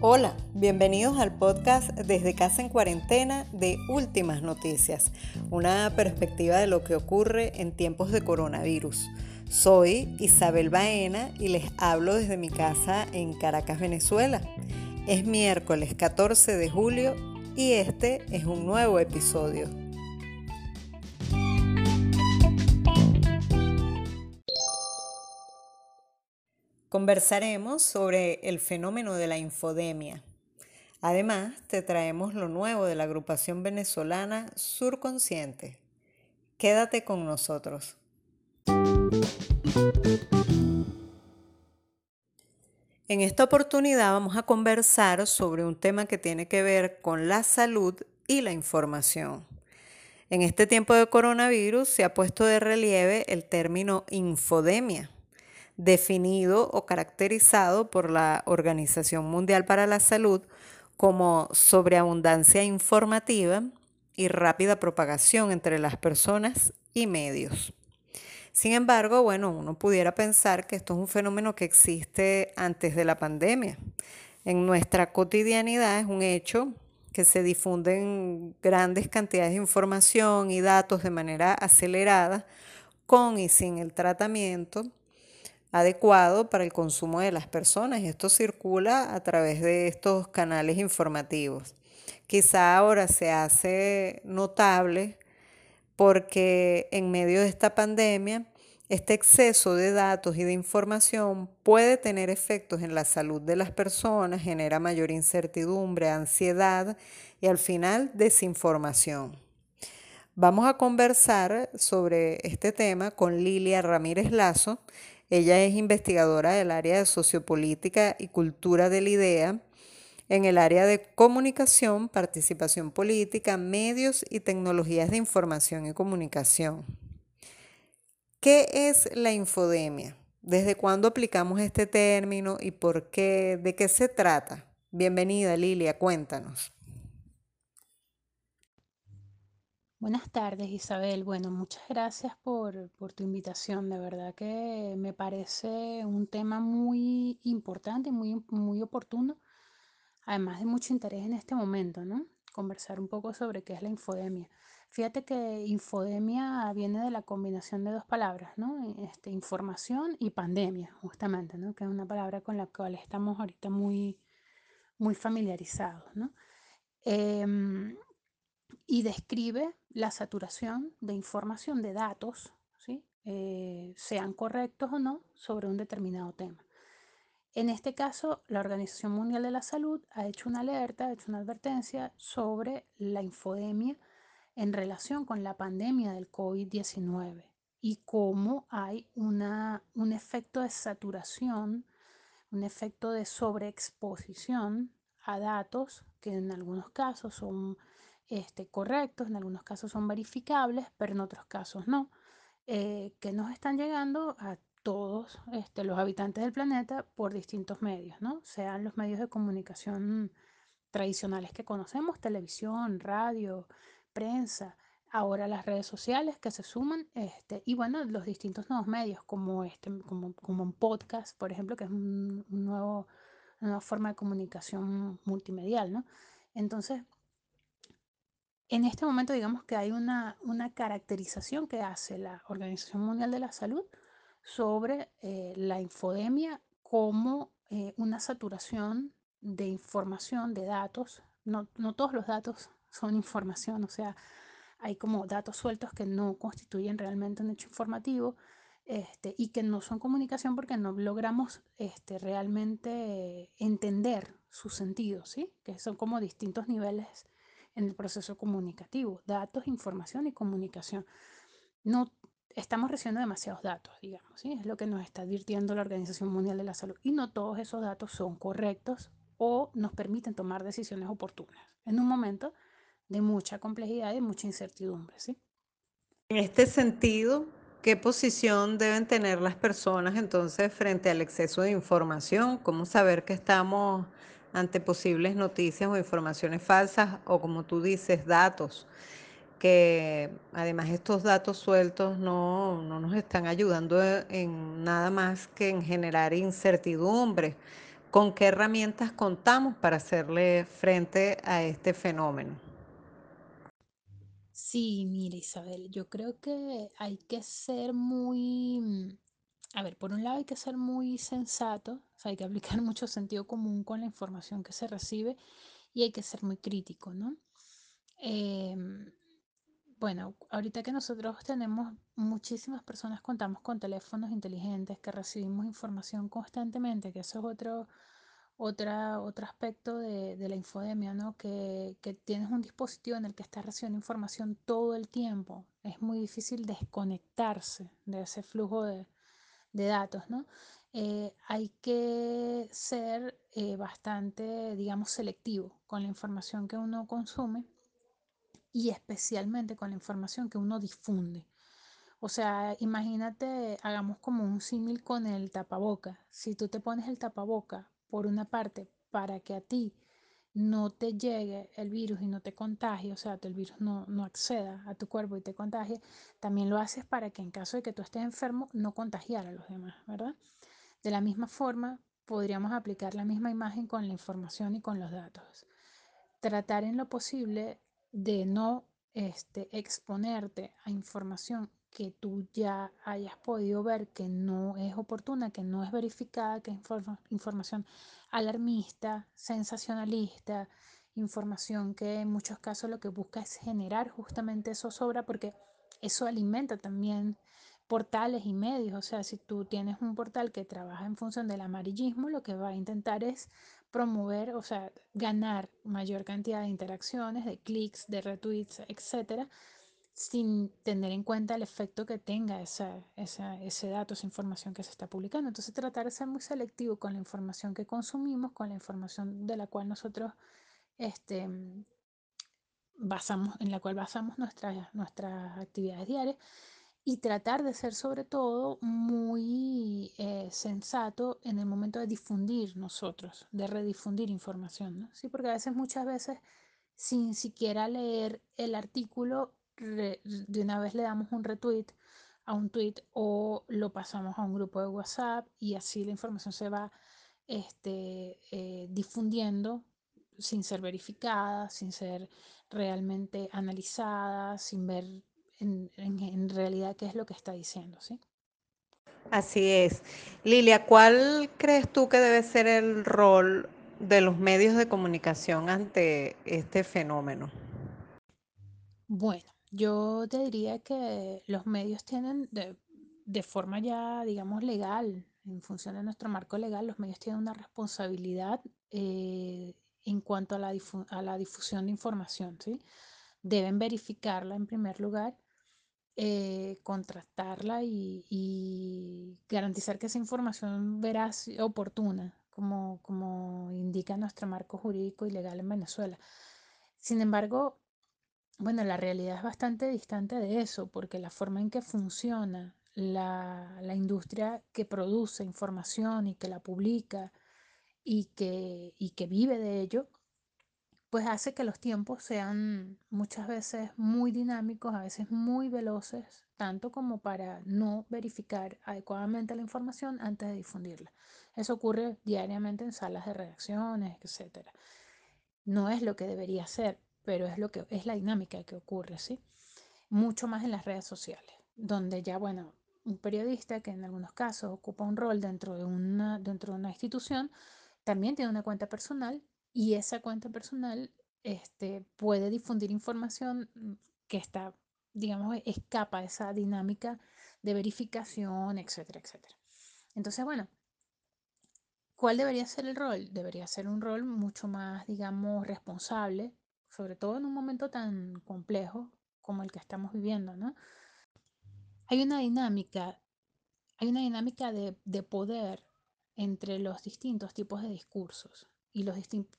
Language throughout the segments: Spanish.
Hola, bienvenidos al podcast Desde casa en cuarentena de Últimas Noticias, una perspectiva de lo que ocurre en tiempos de coronavirus. Soy Isabel Baena y les hablo desde mi casa en Caracas, Venezuela. Es miércoles 14 de julio y este es un nuevo episodio. Conversaremos sobre el fenómeno de la infodemia. Además, te traemos lo nuevo de la agrupación venezolana Surconsciente. Quédate con nosotros. En esta oportunidad vamos a conversar sobre un tema que tiene que ver con la salud y la información. En este tiempo de coronavirus se ha puesto de relieve el término infodemia definido o caracterizado por la Organización Mundial para la Salud como sobreabundancia informativa y rápida propagación entre las personas y medios. Sin embargo, bueno, uno pudiera pensar que esto es un fenómeno que existe antes de la pandemia. En nuestra cotidianidad es un hecho que se difunden grandes cantidades de información y datos de manera acelerada, con y sin el tratamiento adecuado para el consumo de las personas esto circula a través de estos canales informativos. Quizá ahora se hace notable porque en medio de esta pandemia este exceso de datos y de información puede tener efectos en la salud de las personas, genera mayor incertidumbre, ansiedad y al final desinformación. Vamos a conversar sobre este tema con Lilia Ramírez Lazo. Ella es investigadora del área de sociopolítica y cultura de la idea en el área de comunicación, participación política, medios y tecnologías de información y comunicación. ¿Qué es la infodemia? ¿Desde cuándo aplicamos este término y por qué? ¿De qué se trata? Bienvenida Lilia, cuéntanos. Buenas tardes, Isabel. Bueno, muchas gracias por, tu invitación. De verdad que me parece un tema muy importante, muy, muy oportuno, además de mucho interés en este momento, ¿no? Conversar un poco sobre qué es la infodemia. Fíjate que infodemia viene de la combinación de dos palabras, ¿no? Este, información y pandemia, justamente, ¿no? Que es una palabra con la cual estamos ahorita muy, muy familiarizados, ¿no? Em, y describe la saturación de información de datos, ¿sí? Eh, sean correctos o no, sobre un determinado tema. En este caso, la Organización Mundial de la Salud ha hecho una alerta, ha hecho una advertencia sobre la infodemia en relación con la pandemia del COVID-19 y cómo hay una, un efecto de saturación, un efecto de sobreexposición a datos que en algunos casos son este, correctos, en algunos casos son verificables, pero en otros casos no, eh, que nos están llegando a todos este, los habitantes del planeta por distintos medios, ¿no? Sean los medios de comunicación tradicionales que conocemos, televisión, radio, prensa, ahora las redes sociales que se suman, este, y bueno, los distintos nuevos medios como este, como, como un podcast, por ejemplo, que es un, nuevo, una nueva forma de comunicación multimedial, ¿no? Entonces, en este momento digamos que hay una, caracterización que hace la Organización Mundial de la Salud sobre eh, la infodemia como eh, una saturación de información, de datos. No, todos los datos son información, o sea, hay como datos sueltos que no constituyen realmente un hecho informativo este, y que no son comunicación porque no logramos este, realmente entender su sentido, ¿sí? que son como distintos niveles en el proceso comunicativo, datos, información y comunicación. No estamos recibiendo demasiados datos, digamos, ¿sí? es lo que nos está advirtiendo la Organización Mundial de la Salud y no todos esos datos son correctos o nos permiten tomar decisiones oportunas en un momento de mucha complejidad y mucha incertidumbre. ¿sí? En este sentido, ¿qué posición deben tener las personas entonces frente al exceso de información? ¿Cómo saber que estamos ante posibles noticias o informaciones falsas o como tú dices, datos. que además estos datos sueltos no, no nos están ayudando en nada más que en generar incertidumbre. ¿Con qué herramientas contamos para hacerle frente a este fenómeno? Sí, mira, Isabel, yo creo que hay que ser muy, a ver, por un lado hay que ser muy sensato, hay que aplicar mucho sentido común con la información que se recibe y hay que ser muy crítico, ¿no? Em, bueno, ahorita que nosotros tenemos muchísimas personas, contamos con teléfonos inteligentes, que recibimos información constantemente, que eso es otro, otra, otro aspecto de, la infodemia, ¿no? Que, que tienes un dispositivo en el que estás recibiendo información todo el tiempo. Es muy difícil desconectarse de ese flujo de, de datos, ¿no? Eh, hay que ser eh, bastante, digamos, selectivo con la información que uno consume y especialmente con la información que uno difunde. O sea, imagínate, hagamos como un símil con el tapaboca. Si tú te pones el tapaboca por una parte para que a ti no te llegue el virus y no te contagie, o sea, el virus no, no acceda a tu cuerpo y te contagie, también lo haces para que en caso de que tú estés enfermo no contagiar a los demás, ¿verdad? De la misma forma, podríamos aplicar la misma imagen con la información y con los datos tratar en lo posible de no este, exponerte a información que tú ya hayas podido ver que no es oportuna, que no es verificada, que es informa información alarmista, sensacionalista, información que en muchos casos lo que busca es generar justamente eso sobra porque eso alimenta también portales y medios. O sea, si tú tienes un portal que trabaja en función del amarillismo, lo que va a intentar es promover, o sea, ganar mayor cantidad de interacciones, de clics, de retweets, etcétera, sin tener en cuenta el efecto que tenga esa, esa, ese dato, esa información que se está publicando. Entonces, tratar de ser muy selectivo con la información que consumimos, con la información de la cual nosotros este, basamos, en la cual basamos nuestras, nuestras actividades diarias y tratar de ser sobre todo muy eh, sensato en el momento de difundir nosotros, de redifundir información. Sí, porque a veces, muchas veces, sin siquiera leer el artículo, re, de una vez le damos un retweet a un tweet o lo pasamos a un grupo de WhatsApp y así la información se va este, eh, difundiendo sin ser verificada, sin ser realmente analizada, sin ver en, en, en, realidad qué es lo que está diciendo, ¿sí? Así es. Lilia, ¿cuál crees tú que debe ser el rol de los medios de comunicación ante este fenómeno? Bueno, yo te diría que los medios tienen de, de forma ya, digamos, legal, en función de nuestro marco legal, los medios tienen una responsabilidad eh, en cuanto a la, difusión de información, ¿sí? Deben verificarla en primer lugar eh, contrastarla y, y, garantizar que esa información veraz y oportuna, como, como indica nuestro marco jurídico y legal en Venezuela. Sin embargo, bueno, la realidad es bastante distante de eso, porque la forma en que funciona la, la industria que produce información y que la publica y que, y que vive de ello, pues hace que los tiempos sean muchas veces muy dinámicos, a veces muy veloces, tanto como para no verificar adecuadamente la información antes de difundirla. Eso ocurre diariamente en salas de redacciones, etc. No es lo que debería ser, pero es lo que es la dinámica que ocurre, ¿sí? Mucho más en las redes sociales, donde ya, bueno, un periodista que en algunos casos ocupa un rol dentro de una, dentro de una institución, también tiene una cuenta personal y esa cuenta personal este, puede difundir información que está, digamos, escapa de esa dinámica de verificación, etcétera, etcétera. Entonces, bueno, ¿cuál debería ser el rol? Debería ser un rol mucho más, digamos, responsable, sobre todo en un momento tan complejo como el que estamos viviendo, ¿no? Hay una dinámica, hay una dinámica de, de poder entre los distintos tipos de discursos y los,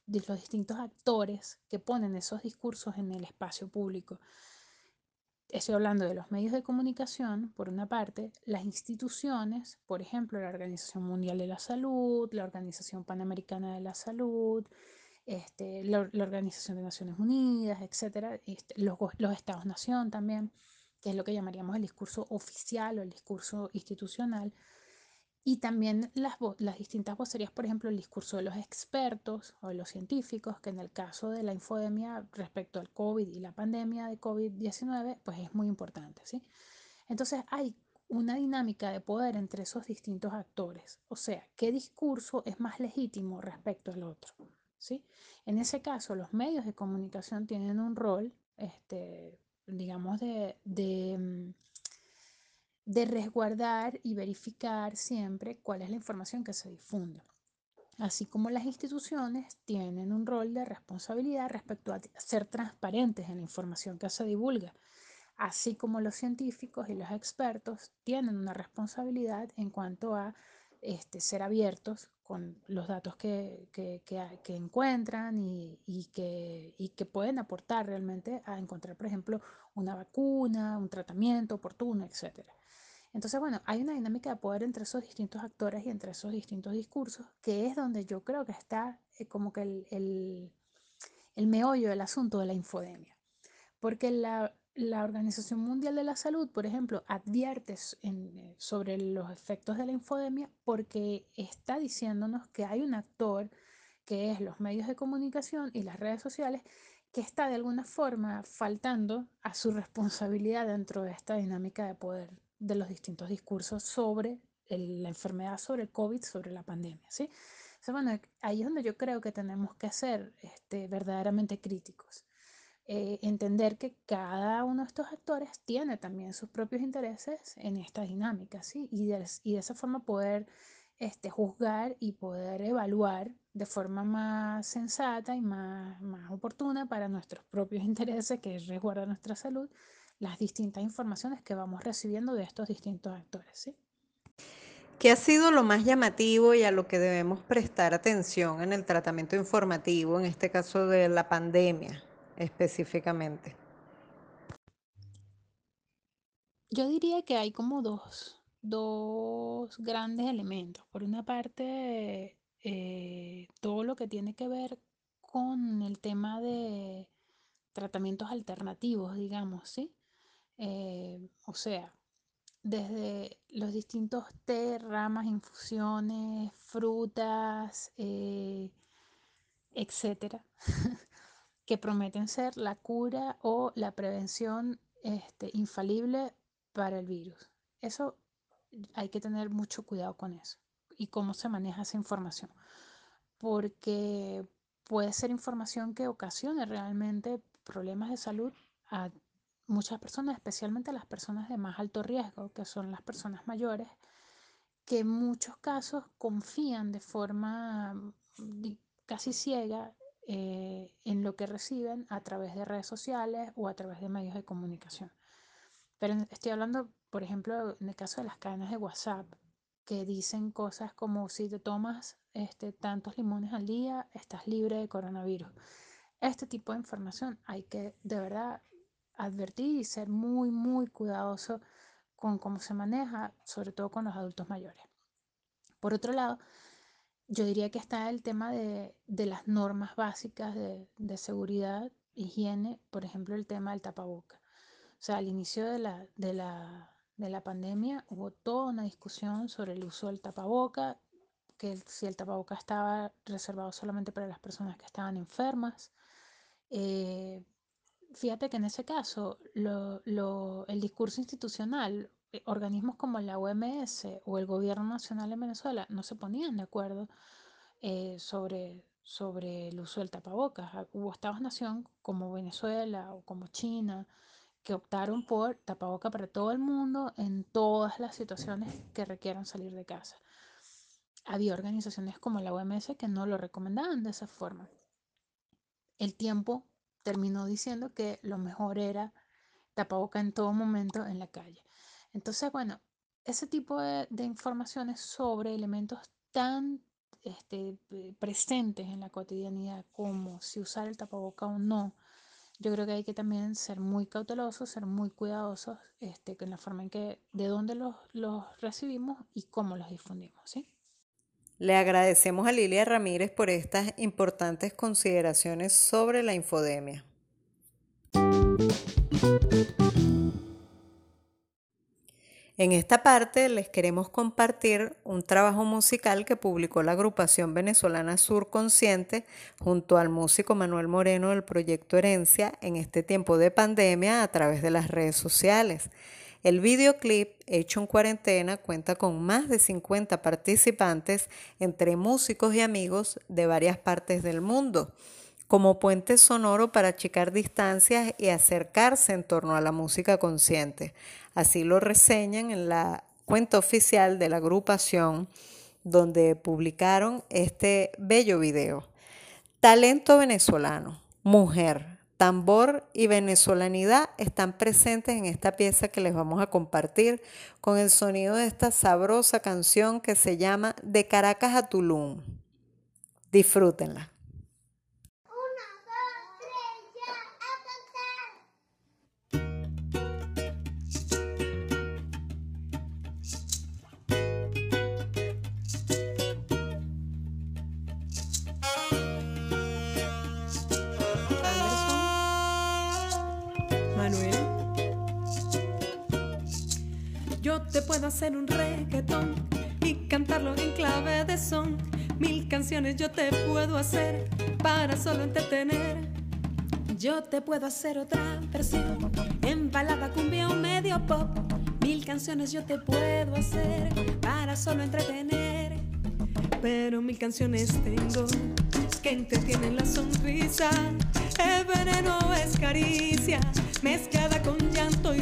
los, distintos actores que ponen esos discursos en el espacio público. Estoy hablando de los medios de comunicación, por una parte, las instituciones, por ejemplo, la Organización Mundial de la Salud, la Organización Panamericana de la Salud, este, la, Organización de Naciones Unidas, etcétera, este, los, los Estados-Nación también, que es lo que llamaríamos el discurso oficial o el discurso institucional, y también las, las, distintas vocerías, por ejemplo, el discurso de los expertos o de los científicos, que en el caso de la infodemia respecto al COVID y la pandemia de COVID-19, pues es muy importante, ¿sí? Entonces hay una dinámica de poder entre esos distintos actores, o sea, qué discurso es más legítimo respecto al otro, ¿sí? En ese caso, los medios de comunicación tienen un rol, este, digamos, de, de mm, de resguardar y verificar siempre cuál es la información que se difunde. Así como las instituciones tienen un rol de responsabilidad respecto a ser transparentes en la información que se divulga, así como los científicos y los expertos tienen una responsabilidad en cuanto a este, ser abiertos con los datos que, que, que, encuentran y, y, que, y que pueden aportar realmente a encontrar, por ejemplo, una vacuna, un tratamiento oportuno, etcétera. Entonces, bueno, hay una dinámica de poder entre esos distintos actores y entre esos distintos discursos, que es donde yo creo que está eh, como que el, el, el, meollo del asunto de la infodemia. Porque la, la, Organización Mundial de la Salud, por ejemplo, advierte en, eh, sobre los efectos de la infodemia porque está diciéndonos que hay un actor que es los medios de comunicación y las redes sociales que está de alguna forma faltando a su responsabilidad dentro de esta dinámica de poder de los distintos discursos sobre el, la enfermedad, sobre el COVID, sobre la pandemia. ¿sí? O sea, bueno, ahí es donde yo creo que tenemos que ser este, verdaderamente críticos. Eh, entender que cada uno de estos actores tiene también sus propios intereses en esta dinámica, ¿sí? Y de, y de esa forma poder este, juzgar y poder evaluar de forma más sensata y más, más oportuna para nuestros propios intereses, que es resguardar nuestra salud, las distintas informaciones que vamos recibiendo de estos distintos actores. ¿sí? ¿Qué ha sido lo más llamativo y a lo que debemos prestar atención en el tratamiento informativo, en este caso de la pandemia específicamente? Yo diría que hay como dos, dos grandes elementos. Por una parte, eh, todo lo que tiene que ver con el tema de tratamientos alternativos, digamos, ¿sí? Eh, o sea, desde los distintos té, ramas, infusiones, frutas, eh, etcétera, que prometen ser la cura o la prevención este, infalible para el virus. Eso hay que tener mucho cuidado con eso y cómo se maneja esa información, porque puede ser información que ocasione realmente problemas de salud a muchas personas, especialmente las personas de más alto riesgo, que son las personas mayores, que en muchos casos confían de forma mm, casi ciega eh, en lo que reciben a través de redes sociales o a través de medios de comunicación. Pero estoy hablando, por ejemplo, en el caso de las cadenas de WhatsApp, que dicen cosas como si te tomas este, tantos limones al día, estás libre de coronavirus. Este tipo de información hay que de verdad advertir y ser muy, muy cuidadoso con cómo se maneja, sobre todo con los adultos mayores. Por otro lado, yo diría que está el tema de, de las normas básicas de, de, seguridad, higiene, por ejemplo, el tema del tapaboca. O sea, al inicio de la, de la, de la pandemia hubo toda una discusión sobre el uso del tapaboca, que si el tapaboca estaba reservado solamente para las personas que estaban enfermas. Eh, fíjate que en ese caso lo, lo, el discurso institucional, organismos como la OMS o el gobierno nacional en Venezuela no se ponían de acuerdo eh, sobre, sobre el uso del tapabocas. Ah, hubo estados-nación como Venezuela o como China que optaron por tapaboca para todo el mundo en todas las situaciones que requieran salir de casa. Había organizaciones como la OMS que no lo recomendaban de esa forma. El tiempo terminó diciendo que lo mejor era tapaboca en todo momento en la calle. Entonces, bueno, ese tipo de, de informaciones sobre elementos tan este, presentes en la cotidianidad como si usar el tapaboca o no, yo creo que hay que también ser muy cautelosos, ser muy cuidadosos este, con la forma en que, de dónde los, los recibimos y cómo los difundimos. Le agradecemos a Lilia Ramírez por estas importantes consideraciones sobre la infodemia. En esta parte les queremos compartir un trabajo musical que publicó la agrupación venezolana Sur Consciente junto al músico Manuel Moreno del proyecto Herencia en este tiempo de pandemia a través de las redes sociales. El videoclip, hecho en cuarentena, cuenta con más de 50 participantes entre músicos y amigos de varias partes del mundo, como puente sonoro para achicar distancias y acercarse en torno a la música consciente. Así lo reseñan en la cuenta oficial de la agrupación donde publicaron este bello video. Talento venezolano, mujer, tambor y venezolanidad están presentes en esta pieza que les vamos a compartir con el sonido de esta sabrosa canción que se llama De Caracas a Tulum. Disfrútenla. Puedo hacer un reggaetón y cantarlo en clave de son. Mil canciones yo te puedo hacer para solo entretener. Yo te puedo hacer otra versión en balada, cumbia o medio pop. Mil canciones yo te puedo hacer para solo entretener. Pero mil canciones tengo que entretienen la sonrisa. El veneno es caricia mezclada con llanto y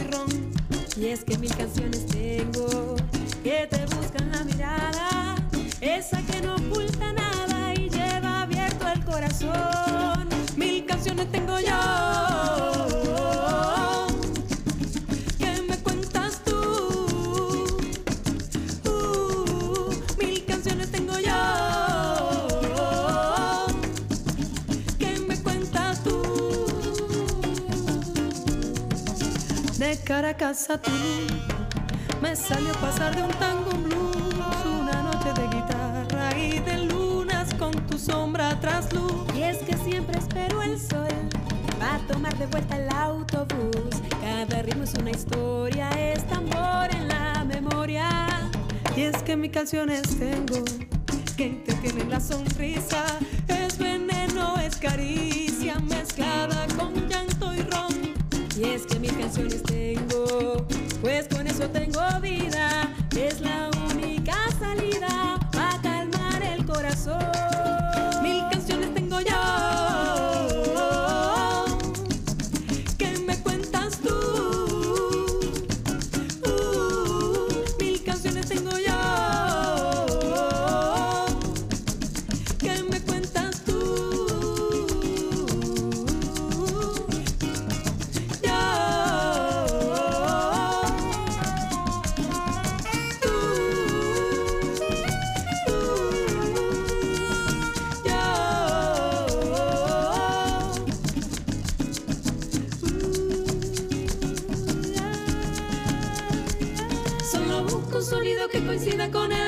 y es que mil canciones tengo que te buscan la mirada, esa que no oculta nada y lleva abierto el corazón. Mil canciones tengo yo. Caracas a Tulum me salió pasar de un tango blues, una noche de guitarra y de lunas con tu sombra tras luz. Y es que siempre espero el sol para tomar de vuelta el autobús. Cada ritmo es una historia, es tambor en la memoria. Y es que mis canciones tengo que te tienen la sonrisa, es veneno, es caricia mezclada con llanto y ron. Y es que mis canciones tengo, coincida con el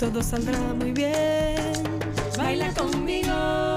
Todo saldrá muy bien. Baila conmigo.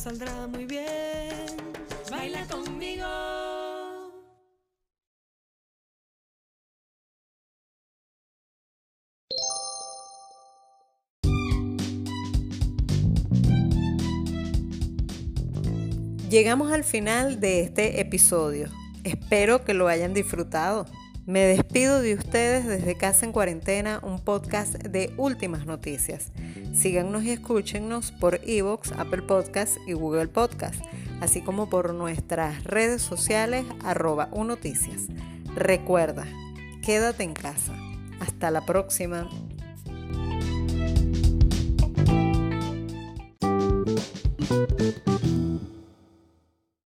Saldrá muy bien. Baila conmigo. Llegamos al final de este episodio. Espero que lo hayan disfrutado. Me despido de ustedes desde Casa en Cuarentena, un podcast de últimas noticias. Síganos y escúchenos por Evox, Apple Podcasts y Google Podcasts, así como por nuestras redes sociales arroba unoticias. Recuerda, quédate en casa. Hasta la próxima.